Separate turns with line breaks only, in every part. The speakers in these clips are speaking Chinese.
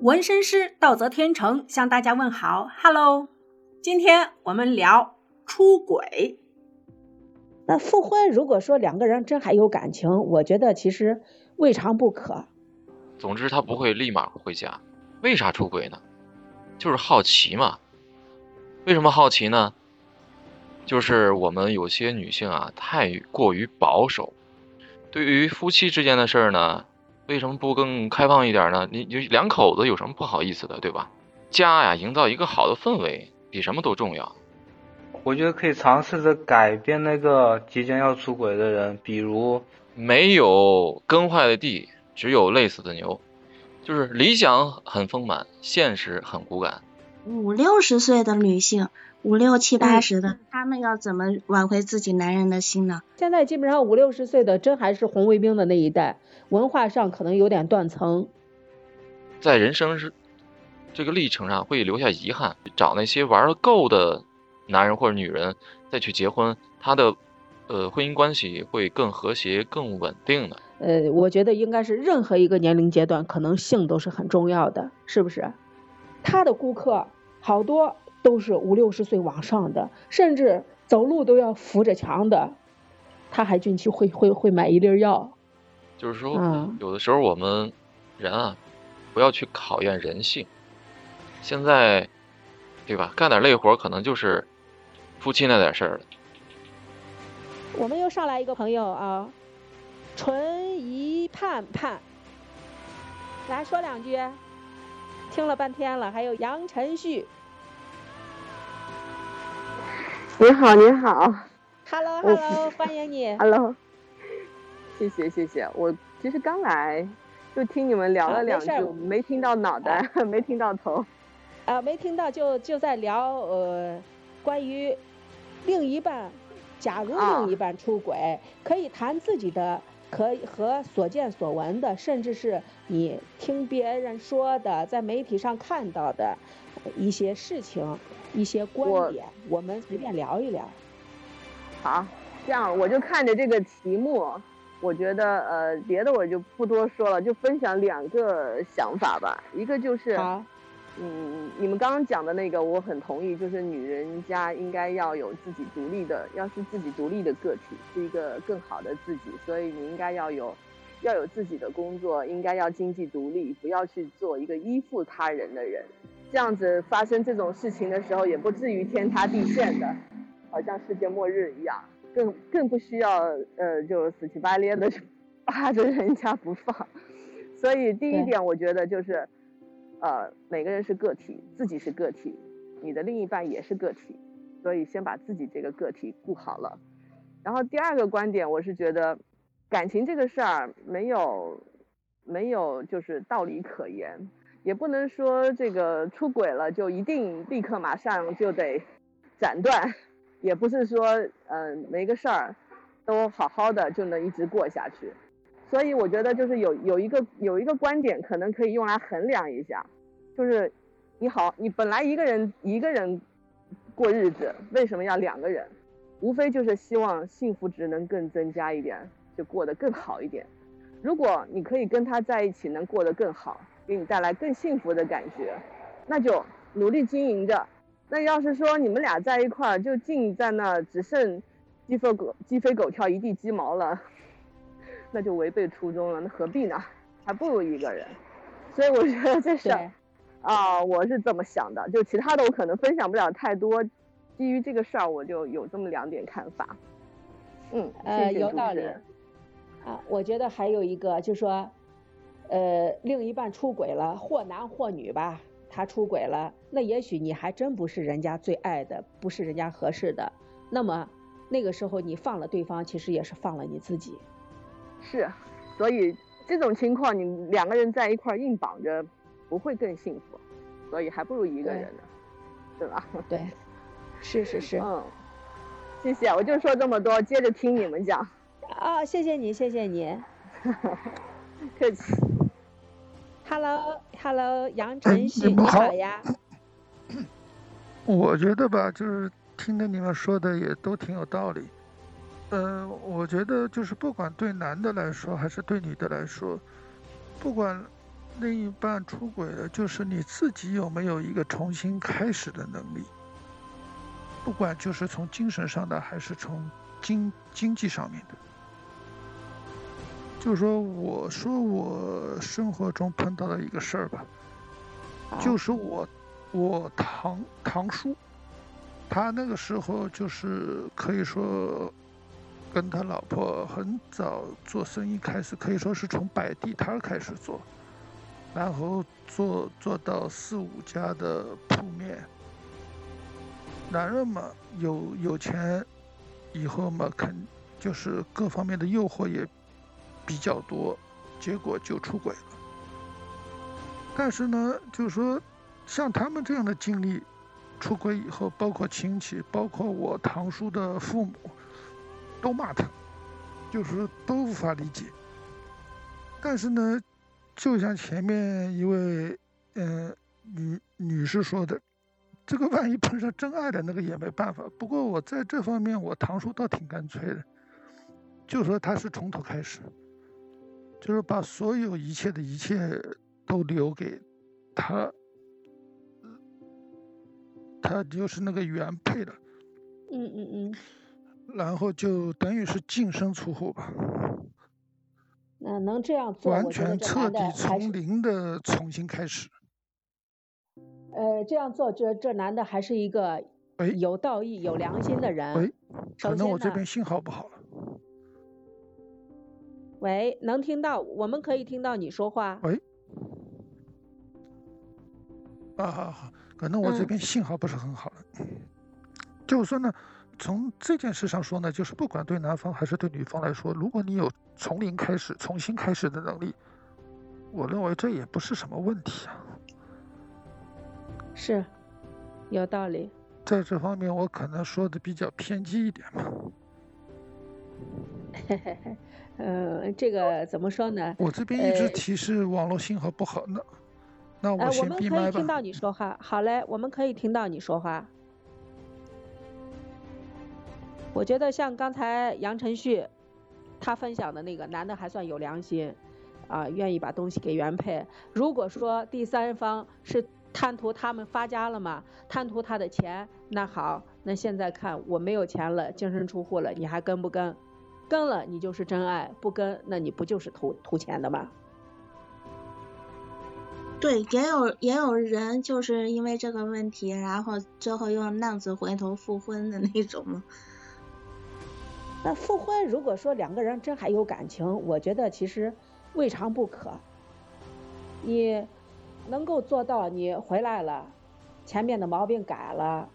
纹身师道泽天成向大家问好，Hello，今天我们聊出轨。
那复婚，如果说两个人真还有感情，我觉得其实未尝不可。
总之，他不会立马回家。为啥出轨呢？就是好奇嘛。为什么好奇呢？就是我们有些女性啊，太过于保守。对于夫妻之间的事儿呢？为什么不更开放一点呢？你就两口子有什么不好意思的，对吧？家呀，营造一个好的氛围比什么都重要。
我觉得可以尝试着改变那个即将要出轨的人，比如
没有耕坏的地，只有累死的牛，就是理想很丰满，现实很骨感。
五六十岁的女性，五六七八十的，她们要怎么挽回自己男人的心呢？
现在基本上五六十岁的，真还是红卫兵的那一代。文化上可能有点断层，
在人生是这个历程上会留下遗憾。找那些玩的够的男人或者女人再去结婚，他的呃婚姻关系会更和谐、更稳定的。
呃，我觉得应该是任何一个年龄阶段，可能性都是很重要的，是不是？他的顾客好多都是五六十岁往上的，甚至走路都要扶着墙的，他还进去会会会买一粒药。
就是说，有的时候我们人啊，不要去考验人性。现在，对吧？干点累活可能就是夫妻那点事儿了。
我们又上来一个朋友啊，纯一盼盼，来说两句。听了半天了，还有杨晨旭。
你好，你好。
Hello，Hello，欢迎你。
Hello。谢谢谢谢，我其实刚来，就听你们聊了两句，没听到脑袋，没听到头。
啊，没听到就就在聊呃，关于另一半，假如另一半出轨，可以谈自己的，可以和所见所闻的，甚至是你听别人说的，在媒体上看到的一些事情、一些观点，我们随便聊一聊。
好，这样我就看着这个题目。我觉得呃，别的我就不多说了，就分享两个想法吧。一个就是，嗯，你们刚刚讲的那个，我很同意，就是女人家应该要有自己独立的，要是自己独立的个体，是一个更好的自己。所以你应该要有，要有自己的工作，应该要经济独立，不要去做一个依附他人的人。这样子发生这种事情的时候，也不至于天塌地陷的，好像世界末日一样。更更不需要呃，就死乞白赖的 扒着人家不放，所以第一点我觉得就是，呃，每个人是个体，自己是个体，你的另一半也是个体，所以先把自己这个个体顾好了。然后第二个观点，我是觉得感情这个事儿没有没有就是道理可言，也不能说这个出轨了就一定立刻马上就得斩断。也不是说，嗯，没个事儿都好好的就能一直过下去，所以我觉得就是有有一个有一个观点可能可以用来衡量一下，就是你好，你本来一个人一个人过日子，为什么要两个人？无非就是希望幸福值能更增加一点，就过得更好一点。如果你可以跟他在一起能过得更好，给你带来更幸福的感觉，那就努力经营着。那要是说你们俩在一块儿就尽在那只剩鸡飞狗鸡飞狗跳一地鸡毛了，那就违背初衷了。那何必呢？还不如一个人。所以我觉得这事儿啊，我是这么想的。就其他的我可能分享不了太多。基于这个事儿，我就有这么两点看法。嗯，
呃，有道理。啊，我觉得还有一个就是说，呃，另一半出轨了，或男或女吧。他出轨了，那也许你还真不是人家最爱的，不是人家合适的。那么那个时候你放了对方，其实也是放了你自己。
是，所以这种情况你两个人在一块硬绑着，不会更幸福，所以还不如一个人呢，对吧？
对，是是是。
嗯，谢谢，我就说这么多，接着听你们讲。
啊，谢谢你，谢谢你。
客气。
Hello，Hello，杨晨旭，你好呀。
我觉得吧，就是听着你们说的也都挺有道理。嗯，我觉得就是不管对男的来说还是对女的来说，不管另一半出轨了，就是你自己有没有一个重新开始的能力，不管就是从精神上的还是从经经济上面的。就是说，我说我生活中碰到的一个事儿吧，就是我我堂堂叔，他那个时候就是可以说跟他老婆很早做生意开始，可以说是从摆地摊开始做。然后做做到四五家的铺面，男人嘛有有钱，以后嘛肯就是各方面的诱惑也比较多，结果就出轨了。但是呢，就是说像他们这样的经历，出轨以后，包括亲戚，包括我堂叔的父母，都骂他，就是都无法理解。但是呢。就像前面一位嗯女女士说的，这个万一碰上真爱的那个也没办法。不过我在这方面，我堂叔倒挺干脆的，就说他是从头开始，就是把所有一切的一切都留给他，他就是那个原配了。
嗯嗯嗯。
然后就等于是净身出户吧。
那能这样做，
完全彻底从零的重新开始。
呃，这样做，这这男的还是一个有道义、有良心的人。
喂，可能我这边信号不好了。
喂，能听到？我们可以听到你说话。
喂。啊好好，可能我这边信号不是很好了。就是说呢。从这件事上说呢，就是不管对男方还是对女方来说，如果你有从零开始、重新开始的能力，我认为这也不是什么问题啊。
是，有道理。
在这方面，我可能说的比较偏激一点嘛。
嘿嘿嘿，嗯，这个怎么说呢？
我这边一直提示网络信号不好呢，那我先闭麦吧。
我们可以听到你说话。好嘞，我们可以听到你说话。我觉得像刚才杨晨旭他分享的那个男的还算有良心，啊，愿意把东西给原配。如果说第三方是贪图他们发家了嘛，贪图他的钱，那好，那现在看我没有钱了，净身出户了，你还跟不跟？跟了你就是真爱，不跟那你不就是图图钱的吗？
对，也有也有人就是因为这个问题，然后最后又浪子回头复婚的那种嘛。
那复婚，如果说两个人真还有感情，我觉得其实未尝不可。你能够做到，你回来了，前面的毛病改了，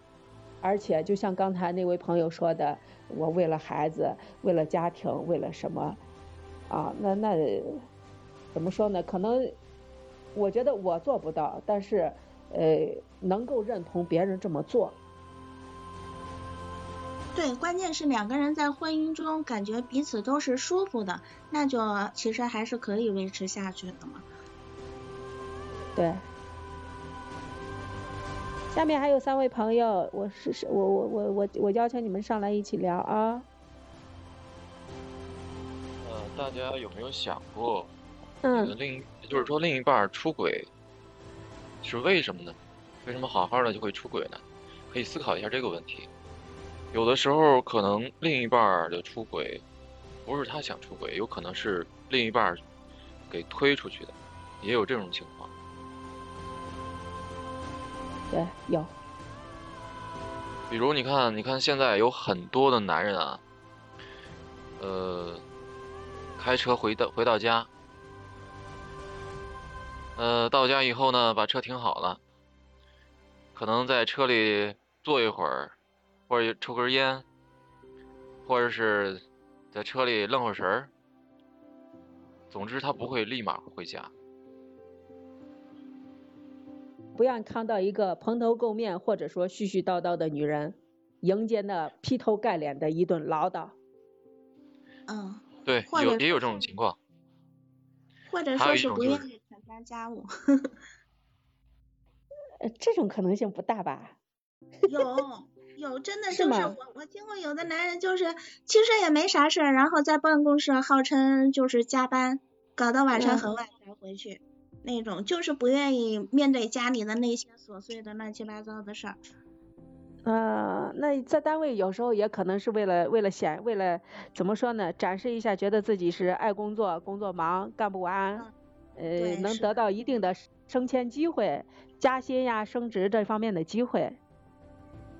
而且就像刚才那位朋友说的，我为了孩子，为了家庭，为了什么啊？那那怎么说呢？可能我觉得我做不到，但是呃，能够认同别人这么做。
对，关键是两个人在婚姻中感觉彼此都是舒服的，那就其实还是可以维持下去的嘛。
对。下面还有三位朋友，我是是，我我我我我邀请你们上来一起聊啊。
呃，大家有没有想过，
嗯，
另就是说另一半出轨是为什么呢？为什么好好的就会出轨呢？可以思考一下这个问题。有的时候，可能另一半的出轨，不是他想出轨，有可能是另一半给推出去的，也有这种情况。
对，有。
比如你看，你看现在有很多的男人啊，呃，开车回到回到家，呃，到家以后呢，把车停好了，可能在车里坐一会儿。或者抽根烟，或者是在车里愣会神儿。总之，他不会立马回家。
不要看到一个蓬头垢面或者说絮絮叨叨的女人，迎接那劈头盖脸的一顿唠叨。
嗯。
对，有也有这种情况。
或者说是不愿意承担家务。
呃，这种可能性不大吧？
有。有真的就是我我听过有的男人就是其实也没啥事儿，然后在办公室号称就是加班，搞到晚上很晚才回去。那种，就是不愿意面对家里的那些琐碎的乱七八糟的事儿。
呃，那在单位有时候也可能是为了为了显为了怎么说呢，展示一下，觉得自己是爱工作，工作忙干不完，呃，能得到一定的升迁机会、加薪呀、升职这方面的机会。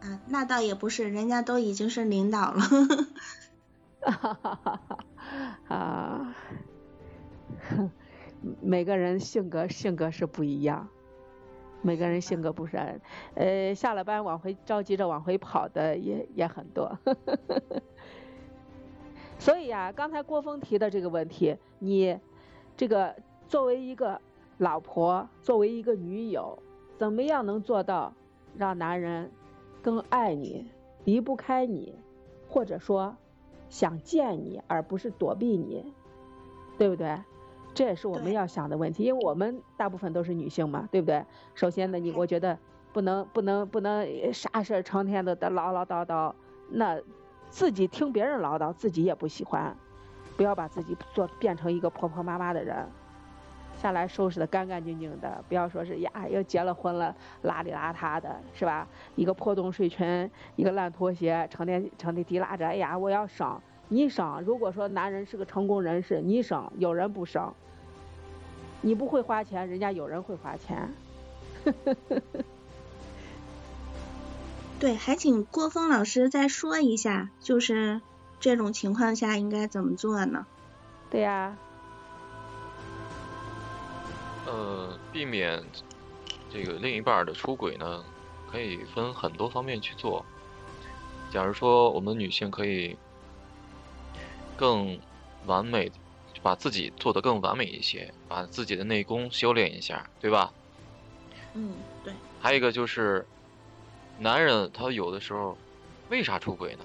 啊，那倒也不是，人家都已经是领导了。
哈哈哈哈哈啊，每个人性格性格是不一样。每个人性格不是，呃，下了班往回着急着往回跑的也也很多，所以呀，刚才郭峰提的这个问题，你这个作为一个老婆，作为一个女友，怎么样能做到让男人更爱你、离不开你，或者说想见你而不是躲避你，对不对？这也是我们要想的问题，因为我们大部分都是女性嘛，对不对？首先呢，你我觉得不能不能不能啥事儿成天的的唠唠叨叨，那自己听别人唠叨，自己也不喜欢，不要把自己做变成一个婆婆妈妈的人，下来收拾的干干净净的，不要说是呀又结了婚了邋里邋遢的，是吧？一个破洞睡裙，一个烂拖鞋，成天成天提拉着，哎呀我要省，你省。如果说男人是个成功人士，你省，有人不省。你不会花钱，人家有人会花钱。
对，还请郭峰老师再说一下，就是这种情况下应该怎么做呢？
对呀。
呃，避免这个另一半的出轨呢，可以分很多方面去做。假如说我们女性可以更完美。把自己做得更完美一些，把自己的内功修炼一下，对吧？
嗯，对。
还有一个就是，男人他有的时候为啥出轨呢？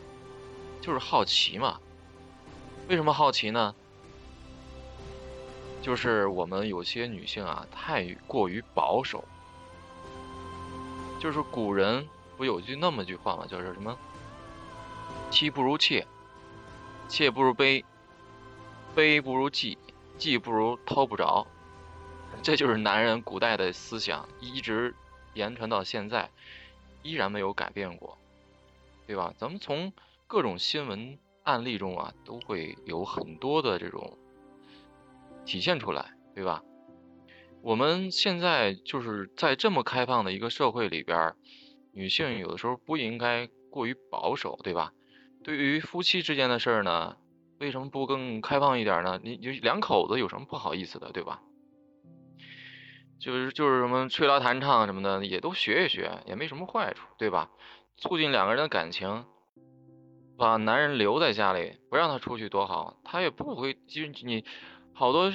就是好奇嘛。为什么好奇呢？就是我们有些女性啊，太过于保守。就是古人不有句那么句话吗？叫做什么？妻不如妾，妾不如卑。悲不如妓，妓不如偷不着，这就是男人古代的思想，一直延传到现在，依然没有改变过，对吧？咱们从各种新闻案例中啊，都会有很多的这种体现出来，对吧？我们现在就是在这么开放的一个社会里边，女性有的时候不应该过于保守，对吧？对于夫妻之间的事儿呢？为什么不更开放一点呢？你就两口子有什么不好意思的，对吧？就是就是什么吹拉弹唱什么的，也都学一学，也没什么坏处，对吧？促进两个人的感情，把男人留在家里，不让他出去多好，他也不会。就你好多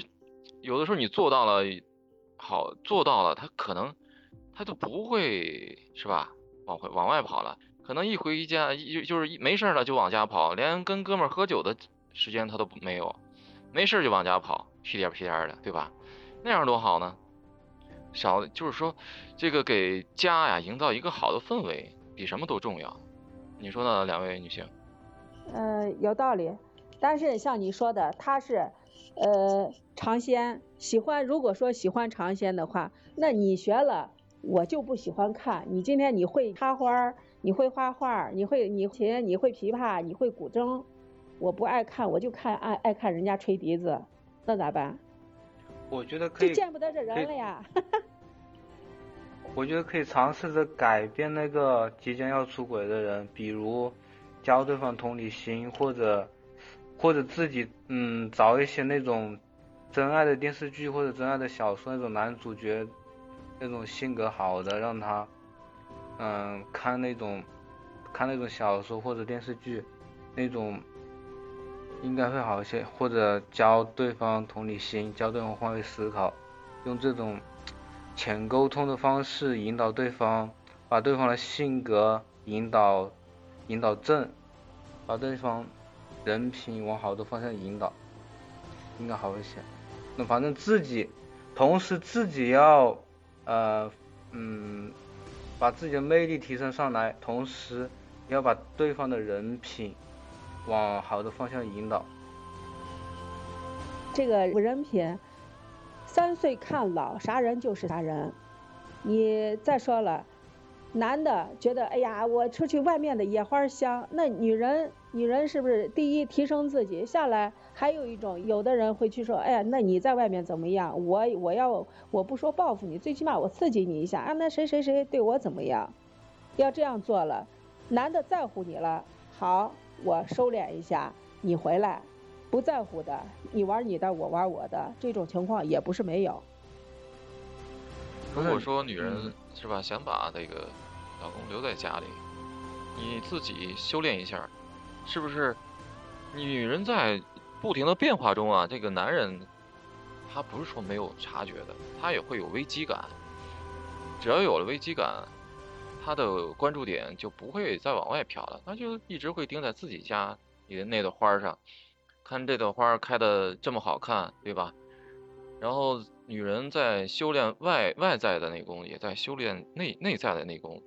有的时候你做到了，好做到了，他可能他就不会是吧？往回往外跑了，可能一回家一就是一没事了就往家跑，连跟哥们喝酒的。时间他都没有，没事就往家跑，屁颠屁颠的，对吧？那样多好呢。少就是说，这个给家呀营造一个好的氛围，比什么都重要。你说呢，两位女性？
呃，有道理。但是像你说的，他是呃尝鲜，喜欢。如果说喜欢尝鲜的话，那你学了，我就不喜欢看。你今天你会插花，你会画画，你会你琴，你会琵琶，你会古筝。我不爱看，我就看爱爱看人家吹笛子，那咋办？
我觉得可以，
就见不得这人了呀。
我觉得可以尝试着改变那个即将要出轨的人，比如教对方同理心，或者或者自己嗯找一些那种真爱的电视剧或者真爱的小说那种男主角那种性格好的，让他嗯看那种看那种小说或者电视剧那种。应该会好一些，或者教对方同理心，教对方换位思考，用这种浅沟通的方式引导对方，把对方的性格引导引导正，把对方人品往好的方向引导，应该好一些。那反正自己，同时自己要呃嗯，把自己的魅力提升上来，同时要把对方的人品。往好的方向引导。
这个人品，三岁看老，啥人就是啥人。你再说了，男的觉得哎呀，我出去外面的野花香，那女人女人是不是第一提升自己下来？还有一种，有的人会去说，哎呀，那你在外面怎么样？我我要我不说报复你，最起码我刺激你一下啊。那谁谁谁对我怎么样？要这样做了，男的在乎你了，好，我收敛一下，你回来；不在乎的，你玩你的，我玩我的，这种情况也不是没有。
如果说女人是吧，想把这个老公留在家里，你自己修炼一下，是不是？女人在。不停的变化中啊，这个男人，他不是说没有察觉的，他也会有危机感。只要有了危机感，他的关注点就不会再往外飘了，他就一直会盯在自己家里的那朵花上，看这朵花开的这么好看，对吧？然后女人在修炼外外在的内功，也在修炼内内在的内功。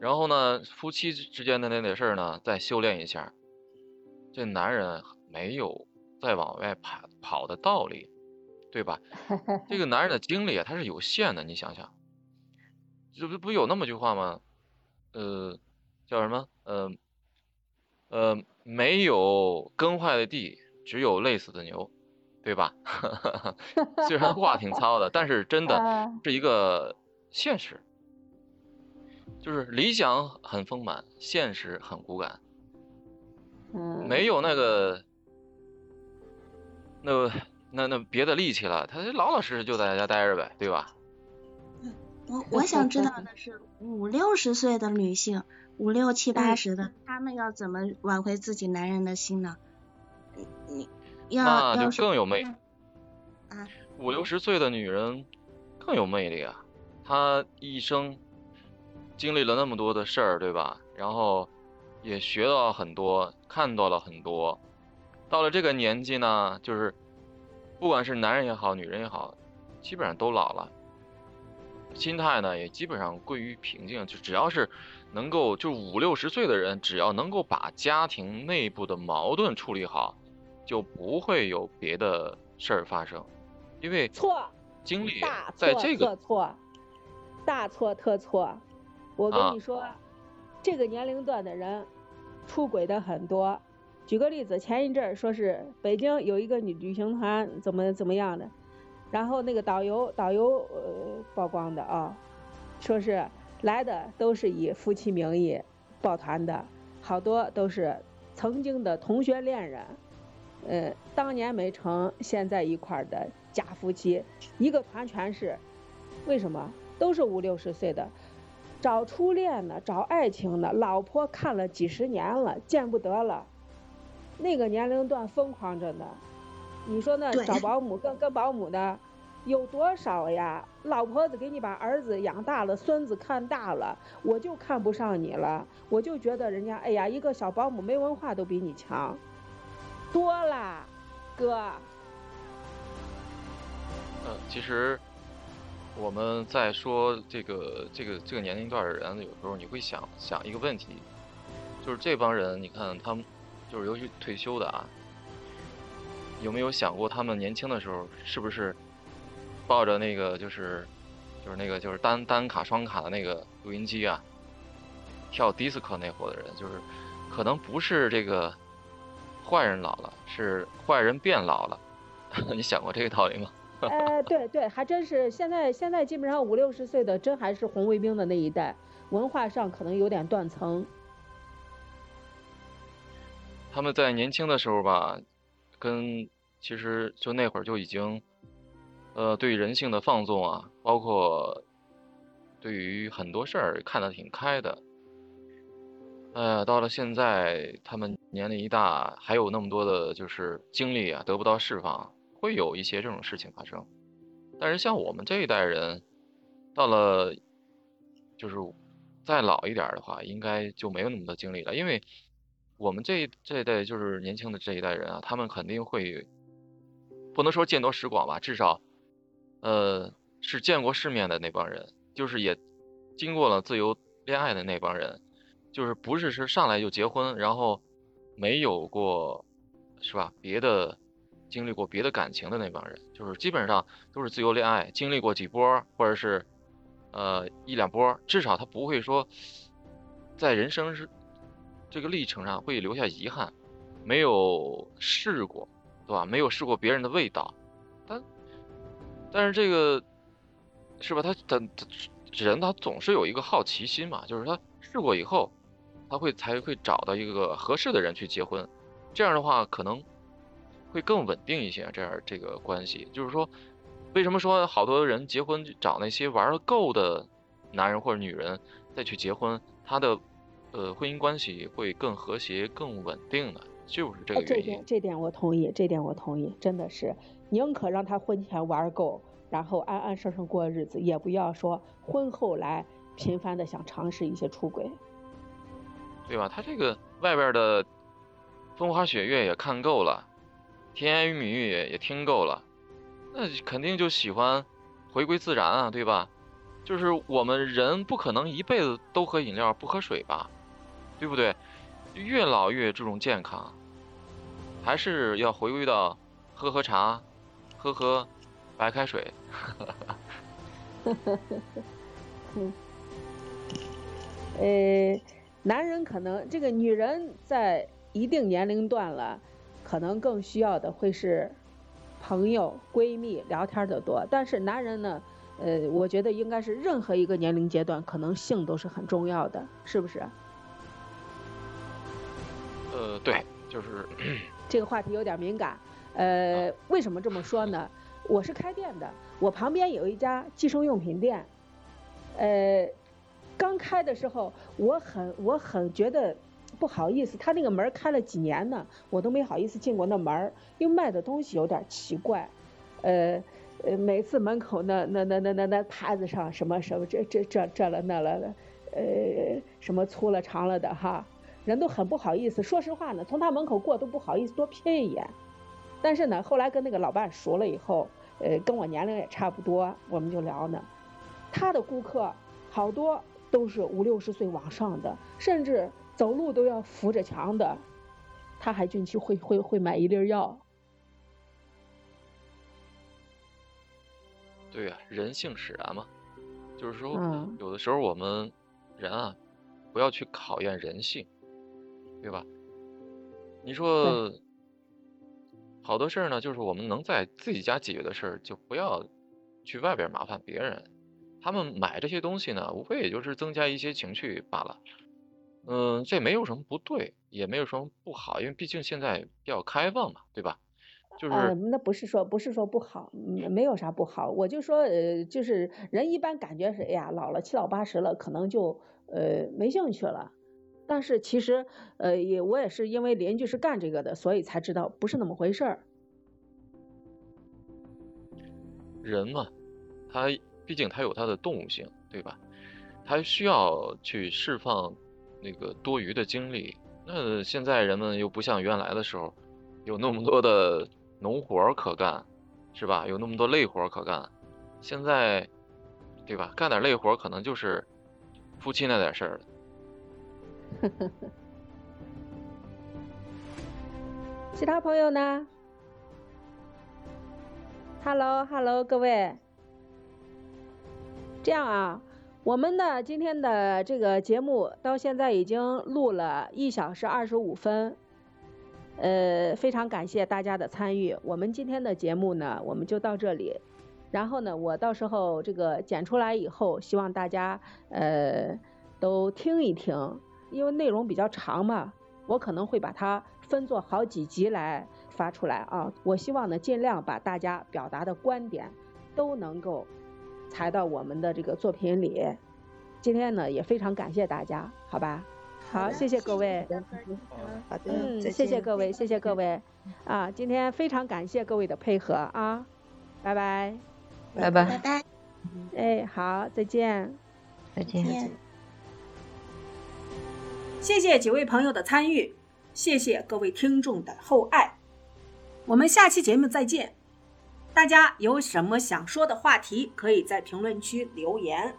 然后呢，夫妻之间的那点事儿呢，再修炼一下。这男人。没有再往外跑跑的道理，对吧？这个男人的精力啊，他是有限的。你想想，这不不有那么句话吗？呃，叫什么？呃呃，没有耕坏的地，只有累死的牛，对吧？虽然话挺糙的，但是真的是一个现实，就是理想很丰满，现实很骨感。
嗯，
没有那个。那那那别的力气了，他就老老实实就在家待着呗，对吧？
我我想知道的是，五六十岁的女性，五六七八十的，她们要怎么挽回自己男人的心呢？你要
那就更有魅力
啊！
五六十岁的女人更有魅力啊！她一生经历了那么多的事儿，对吧？然后也学到很多，看到了很多。到了这个年纪呢，就是不管是男人也好，女人也好，基本上都老了，心态呢也基本上归于平静。就只要是能够，就五六十岁的人，只要能够把家庭内部的矛盾处理好，就不会有别的事儿发生。因为
错，
经历
大
在这个
错，大错特错。我跟你说，这个年龄段的人出轨的很多。举个例子，前一阵儿说是北京有一个女旅行团怎么怎么样的，然后那个导游导游呃曝光的啊，说是来的都是以夫妻名义抱团的，好多都是曾经的同学恋人，呃当年没成，现在一块儿的假夫妻，一个团全是，为什么？都是五六十岁的，找初恋呢，找爱情呢，老婆看了几十年了，见不得了。那个年龄段疯狂着呢，你说那找保姆跟跟保姆的有多少呀？老婆子给你把儿子养大了，孙子看大了，我就看不上你了，我就觉得人家哎呀，一个小保姆没文化都比你强，多啦，哥。
嗯，其实我们在说这个这个这个年龄段的人，有时候你会想想一个问题，就是这帮人，你看他们。就是尤其退休的啊，有没有想过他们年轻的时候是不是抱着那个就是就是那个就是单单卡双卡的那个录音机啊，跳迪斯科那伙的人，就是可能不是这个坏人老了，是坏人变老了。你想过这个道理吗？
哎，对对，还真是。现在现在基本上五六十岁的，真还是红卫兵的那一代，文化上可能有点断层。
他们在年轻的时候吧，跟其实就那会儿就已经，呃，对人性的放纵啊，包括对于很多事儿看得挺开的。呃，到了现在，他们年龄一大，还有那么多的就是精力啊，得不到释放，会有一些这种事情发生。但是像我们这一代人，到了就是再老一点的话，应该就没有那么多精力了，因为。我们这这一代就是年轻的这一代人啊，他们肯定会不能说见多识广吧，至少，呃，是见过世面的那帮人，就是也经过了自由恋爱的那帮人，就是不是是上来就结婚，然后没有过，是吧？别的经历过别的感情的那帮人，就是基本上都是自由恋爱，经历过几波或者是呃一两波，至少他不会说在人生是这个历程上会留下遗憾，没有试过，对吧？没有试过别人的味道，但但是这个是吧？他他他人他总是有一个好奇心嘛，就是他试过以后，他会才会找到一个合适的人去结婚，这样的话可能。会更稳定一些，这样这个关系就是说，为什么说好多人结婚找那些玩的够的男人或者女人再去结婚，他的呃婚姻关系会更和谐、更稳定呢，就是这个原因。
这点这点我同意，这点我同意，真的是宁可让他婚前玩够，然后安安生生过日子，也不要说婚后来频繁的想尝试一些出轨，
对吧？他这个外边的风花雪月也看够了。甜言蜜语也也听够了，那肯定就喜欢回归自然啊，对吧？就是我们人不可能一辈子都喝饮料不喝水吧，对不对？越老越注重健康，还是要回归到喝喝茶，喝喝白开水。
嗯，呃，男人可能这个女人在一定年龄段了。可能更需要的会是朋友、闺蜜聊天的多，但是男人呢，呃，我觉得应该是任何一个年龄阶段，可能性都是很重要的，是不是？
呃，对，就是
这个话题有点敏感。呃，为什么这么说呢？我是开店的，我旁边有一家计生用品店，呃，刚开的时候，我很我很觉得。不好意思，他那个门开了几年呢，我都没好意思进过那门，因为卖的东西有点奇怪，呃呃，每次门口那那那那那那牌子上什么什么这这这这了那了的，呃，什么粗了长了的哈，人都很不好意思。说实话呢，从他门口过都不好意思多瞥一眼。但是呢，后来跟那个老伴熟了以后，呃，跟我年龄也差不多，我们就聊呢。他的顾客好多都是五六十岁往上的，甚至。走路都要扶着墙的，他还近期会会会买一粒药。
对呀，人性使然嘛，就是说，有的时候我们人啊，不要去考验人性，对吧？你说，好多事儿呢，就是我们能在自己家解决的事儿，就不要去外边麻烦别人。他们买这些东西呢，无非也就是增加一些情趣罢了。嗯，这没有什么不对，也没有什么不好，因为毕竟现在比较开放嘛，对吧？就是，
那不是说不是说不好，没有啥不好，我就说，呃，就是人一般感觉是，哎呀，老了七老八十了，可能就呃没兴趣了。但是其实，呃，也我也是因为邻居是干这个的，所以才知道不是那么回事儿。
人嘛，他毕竟他有他的动物性，对吧？他需要去释放。那个多余的精力，那现在人们又不像原来的时候，有那么多的农活可干，是吧？有那么多累活可干，现在，对吧？干点累活可能就是夫妻那点事儿了。
其他朋友呢？Hello，Hello，各位，这样啊。我们的今天的这个节目到现在已经录了一小时二十五分，呃，非常感谢大家的参与。我们今天的节目呢，我们就到这里。然后呢，我到时候这个剪出来以后，希望大家呃都听一听，因为内容比较长嘛，我可能会把它分作好几集来发出来啊。我希望呢，尽量把大家表达的观点都能够。踩到我们的这个作品里，今天呢也非常感谢大家，好吧？好，谢谢各位。
好的，
嗯，谢谢各位，谢谢各位。啊，今天非常感谢各位的配合啊，拜拜，
拜拜，拜拜。
哎，好，再见，
再见。
谢谢几位朋友的参与，谢谢各位听众的厚爱，我们下期节目再见。大家有什么想说的话题，可以在评论区留言。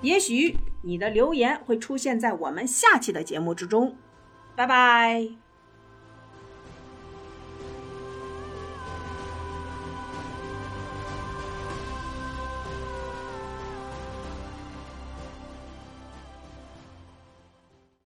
也许你的留言会出现在我们下期的节目之中。拜拜。